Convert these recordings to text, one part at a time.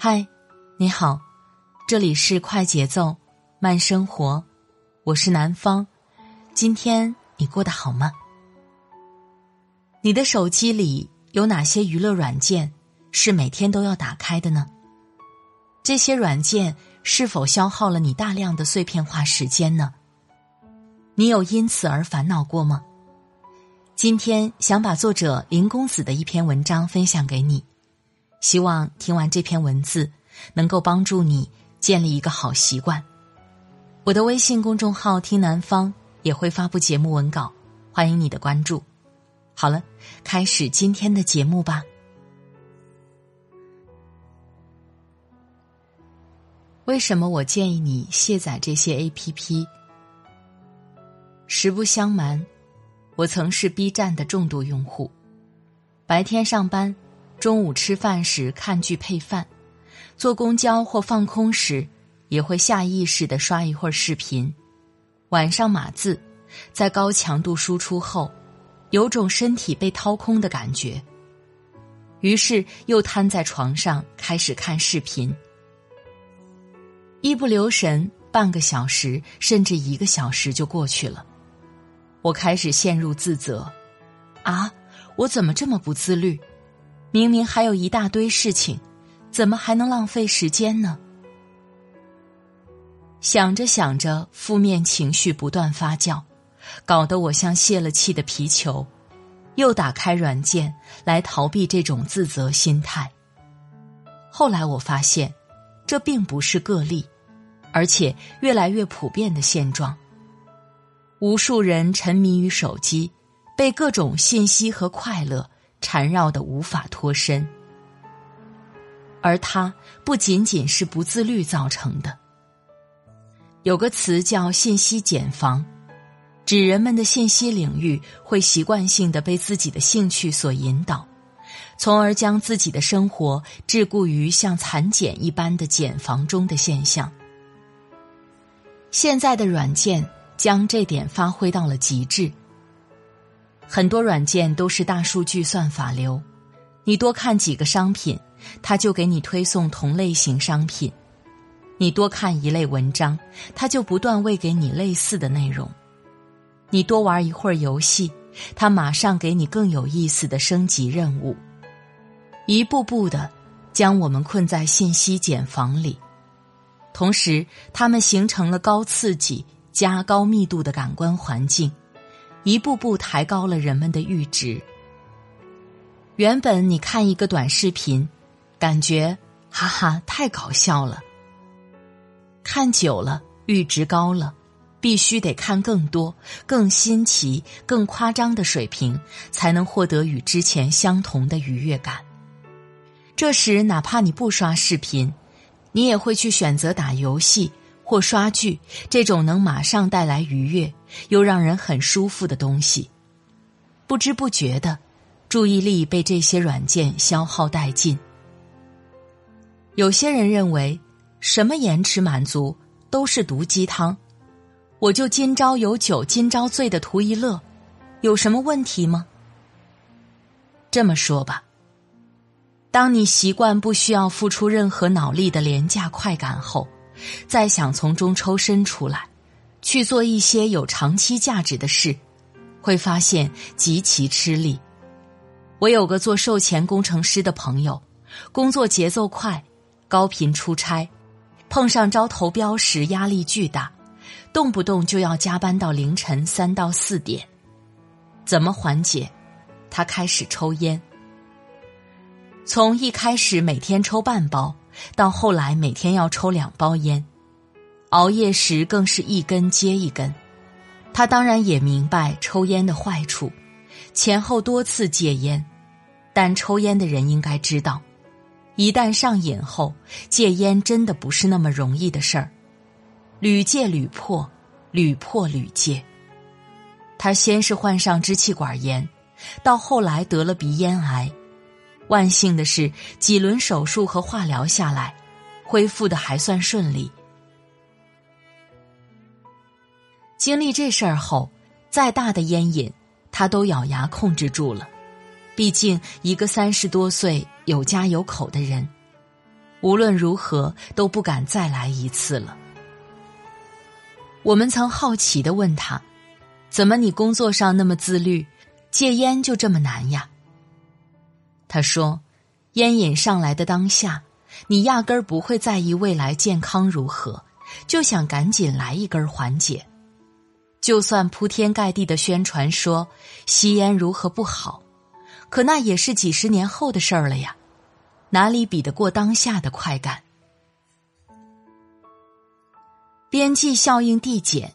嗨，你好，这里是快节奏慢生活，我是南方。今天你过得好吗？你的手机里有哪些娱乐软件是每天都要打开的呢？这些软件是否消耗了你大量的碎片化时间呢？你有因此而烦恼过吗？今天想把作者林公子的一篇文章分享给你。希望听完这篇文字，能够帮助你建立一个好习惯。我的微信公众号“听南方”也会发布节目文稿，欢迎你的关注。好了，开始今天的节目吧。为什么我建议你卸载这些 APP？实不相瞒，我曾是 B 站的重度用户，白天上班。中午吃饭时看剧配饭，坐公交或放空时也会下意识的刷一会儿视频。晚上码字，在高强度输出后，有种身体被掏空的感觉。于是又瘫在床上开始看视频，一不留神，半个小时甚至一个小时就过去了。我开始陷入自责：啊，我怎么这么不自律？明明还有一大堆事情，怎么还能浪费时间呢？想着想着，负面情绪不断发酵，搞得我像泄了气的皮球，又打开软件来逃避这种自责心态。后来我发现，这并不是个例，而且越来越普遍的现状。无数人沉迷于手机，被各种信息和快乐。缠绕的无法脱身，而它不仅仅是不自律造成的。有个词叫“信息茧房”，指人们的信息领域会习惯性的被自己的兴趣所引导，从而将自己的生活桎梏于像蚕茧一般的茧房中的现象。现在的软件将这点发挥到了极致。很多软件都是大数据算法流，你多看几个商品，它就给你推送同类型商品；你多看一类文章，它就不断喂给你类似的内容；你多玩一会儿游戏，它马上给你更有意思的升级任务，一步步的将我们困在信息茧房里。同时，它们形成了高刺激加高密度的感官环境。一步步抬高了人们的阈值。原本你看一个短视频，感觉哈哈太搞笑了。看久了，阈值高了，必须得看更多、更新奇、更夸张的水平，才能获得与之前相同的愉悦感。这时，哪怕你不刷视频，你也会去选择打游戏。或刷剧这种能马上带来愉悦又让人很舒服的东西，不知不觉的，注意力被这些软件消耗殆尽。有些人认为，什么延迟满足都是毒鸡汤，我就今朝有酒今朝醉的图一乐，有什么问题吗？这么说吧，当你习惯不需要付出任何脑力的廉价快感后。再想从中抽身出来，去做一些有长期价值的事，会发现极其吃力。我有个做售前工程师的朋友，工作节奏快，高频出差，碰上招投标时压力巨大，动不动就要加班到凌晨三到四点。怎么缓解？他开始抽烟。从一开始每天抽半包。到后来，每天要抽两包烟，熬夜时更是一根接一根。他当然也明白抽烟的坏处，前后多次戒烟，但抽烟的人应该知道，一旦上瘾后，戒烟真的不是那么容易的事儿，屡戒屡破，屡破屡戒。他先是患上支气管炎，到后来得了鼻咽癌。万幸的是，几轮手术和化疗下来，恢复的还算顺利。经历这事儿后，再大的烟瘾，他都咬牙控制住了。毕竟，一个三十多岁有家有口的人，无论如何都不敢再来一次了。我们曾好奇的问他：“怎么你工作上那么自律，戒烟就这么难呀？”他说：“烟瘾上来的当下，你压根儿不会在意未来健康如何，就想赶紧来一根缓解。就算铺天盖地的宣传说吸烟如何不好，可那也是几十年后的事儿了呀，哪里比得过当下的快感？边际效应递减，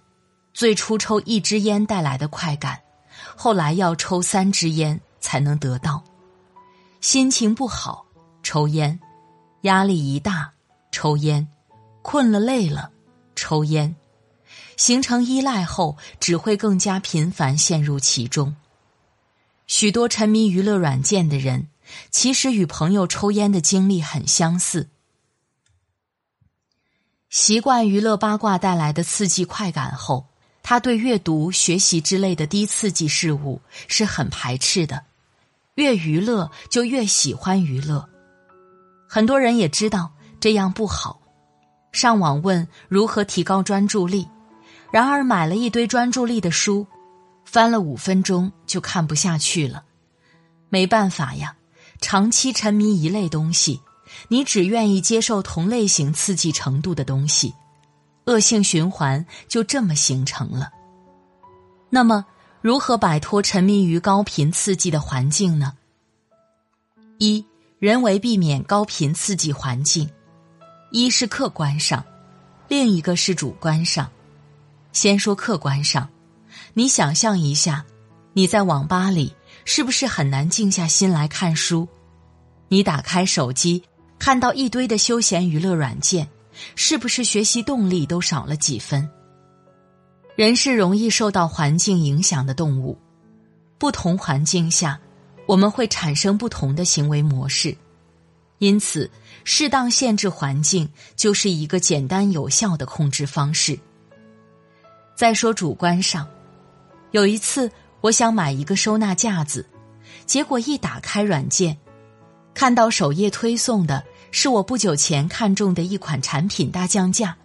最初抽一支烟带来的快感，后来要抽三支烟才能得到。”心情不好，抽烟；压力一大，抽烟；困了累了，抽烟。形成依赖后，只会更加频繁陷入其中。许多沉迷娱乐软件的人，其实与朋友抽烟的经历很相似。习惯娱乐八卦带来的刺激快感后，他对阅读、学习之类的低刺激事物是很排斥的。越娱乐就越喜欢娱乐，很多人也知道这样不好，上网问如何提高专注力，然而买了一堆专注力的书，翻了五分钟就看不下去了。没办法呀，长期沉迷一类东西，你只愿意接受同类型刺激程度的东西，恶性循环就这么形成了。那么。如何摆脱沉迷于高频刺激的环境呢？一，人为避免高频刺激环境，一是客观上，另一个是主观上。先说客观上，你想象一下，你在网吧里是不是很难静下心来看书？你打开手机，看到一堆的休闲娱乐软件，是不是学习动力都少了几分？人是容易受到环境影响的动物，不同环境下，我们会产生不同的行为模式。因此，适当限制环境就是一个简单有效的控制方式。再说主观上，有一次我想买一个收纳架子，结果一打开软件，看到首页推送的是我不久前看中的一款产品大降价，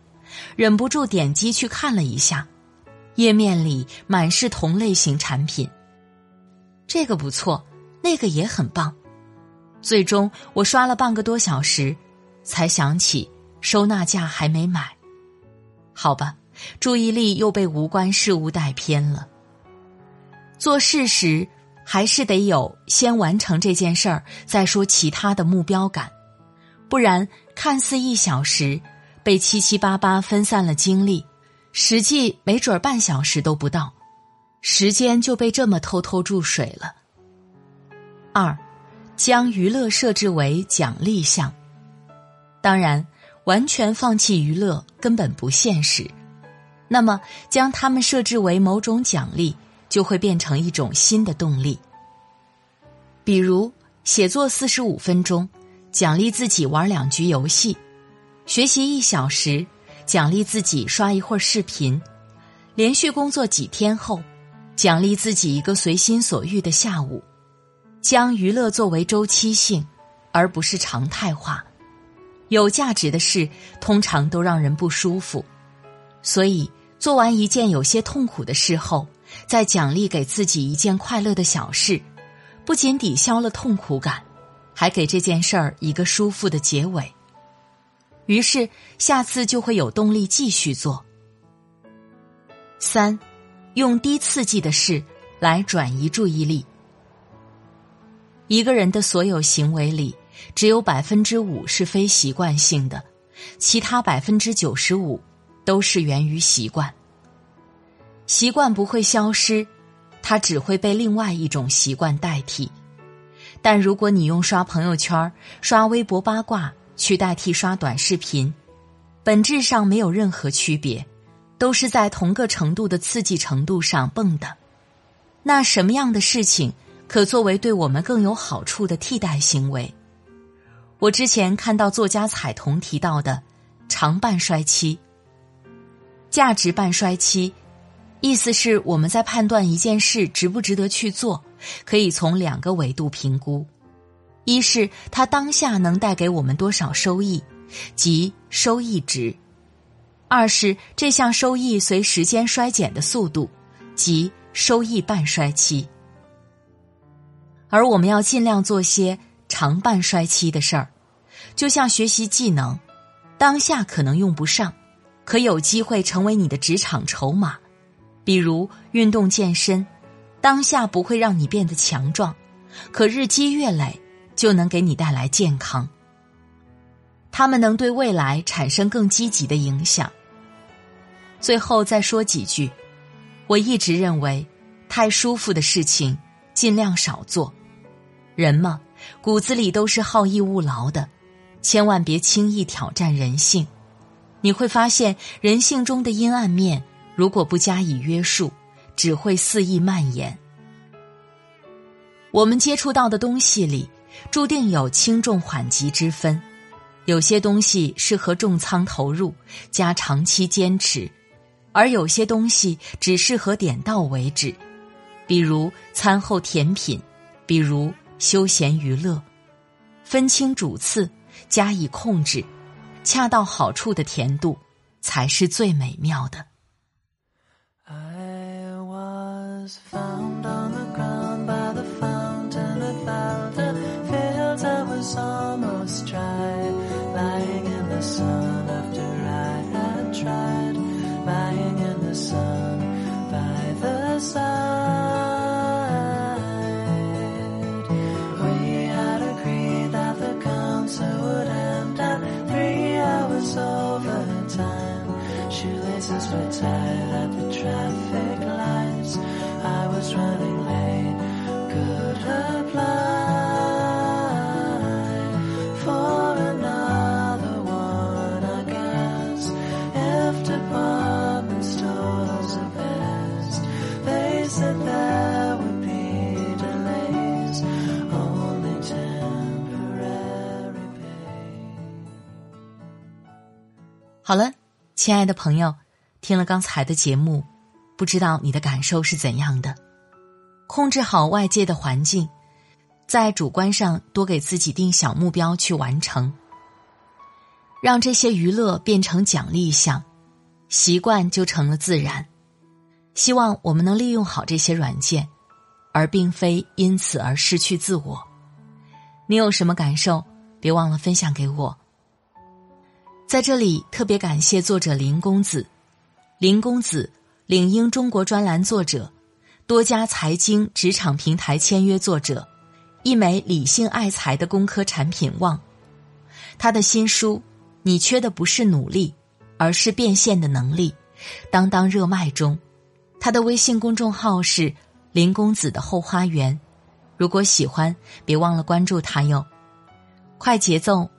忍不住点击去看了一下。页面里满是同类型产品，这个不错，那个也很棒。最终我刷了半个多小时，才想起收纳架还没买。好吧，注意力又被无关事物带偏了。做事时还是得有先完成这件事儿再说其他的目标感，不然看似一小时，被七七八八分散了精力。实际没准半小时都不到，时间就被这么偷偷注水了。二，将娱乐设置为奖励项。当然，完全放弃娱乐根本不现实。那么，将它们设置为某种奖励，就会变成一种新的动力。比如，写作四十五分钟，奖励自己玩两局游戏；学习一小时。奖励自己刷一会儿视频，连续工作几天后，奖励自己一个随心所欲的下午，将娱乐作为周期性，而不是常态化。有价值的事通常都让人不舒服，所以做完一件有些痛苦的事后，再奖励给自己一件快乐的小事，不仅抵消了痛苦感，还给这件事儿一个舒服的结尾。于是，下次就会有动力继续做。三，用低刺激的事来转移注意力。一个人的所有行为里，只有百分之五是非习惯性的，其他百分之九十五都是源于习惯。习惯不会消失，它只会被另外一种习惯代替。但如果你用刷朋友圈、刷微博八卦去代替刷短视频，本质上没有任何区别，都是在同个程度的刺激程度上蹦的。那什么样的事情可作为对我们更有好处的替代行为？我之前看到作家彩童提到的长半衰期、价值半衰期，意思是我们在判断一件事值不值得去做，可以从两个维度评估：一是它当下能带给我们多少收益，即收益值；二是这项收益随时间衰减的速度，即收益半衰期。而我们要尽量做些。长半衰期的事儿，就像学习技能，当下可能用不上，可有机会成为你的职场筹码。比如运动健身，当下不会让你变得强壮，可日积月累就能给你带来健康。他们能对未来产生更积极的影响。最后再说几句，我一直认为，太舒服的事情尽量少做。人嘛。骨子里都是好逸恶劳的，千万别轻易挑战人性。你会发现，人性中的阴暗面，如果不加以约束，只会肆意蔓延。我们接触到的东西里，注定有轻重缓急之分。有些东西适合重仓投入，加长期坚持；而有些东西只适合点到为止，比如餐后甜品，比如。休闲娱乐，分清主次，加以控制，恰到好处的甜度，才是最美妙的。I was fine. 好亲爱的朋友，听了刚才的节目，不知道你的感受是怎样的？控制好外界的环境，在主观上多给自己定小目标去完成，让这些娱乐变成奖励项，习惯就成了自然。希望我们能利用好这些软件，而并非因此而失去自我。你有什么感受？别忘了分享给我。在这里特别感谢作者林公子，林公子领英中国专栏作者，多家财经职场平台签约作者，一枚理性爱财的工科产品旺。他的新书《你缺的不是努力，而是变现的能力》，当当热卖中。他的微信公众号是林公子的后花园，如果喜欢，别忘了关注他哟。快节奏。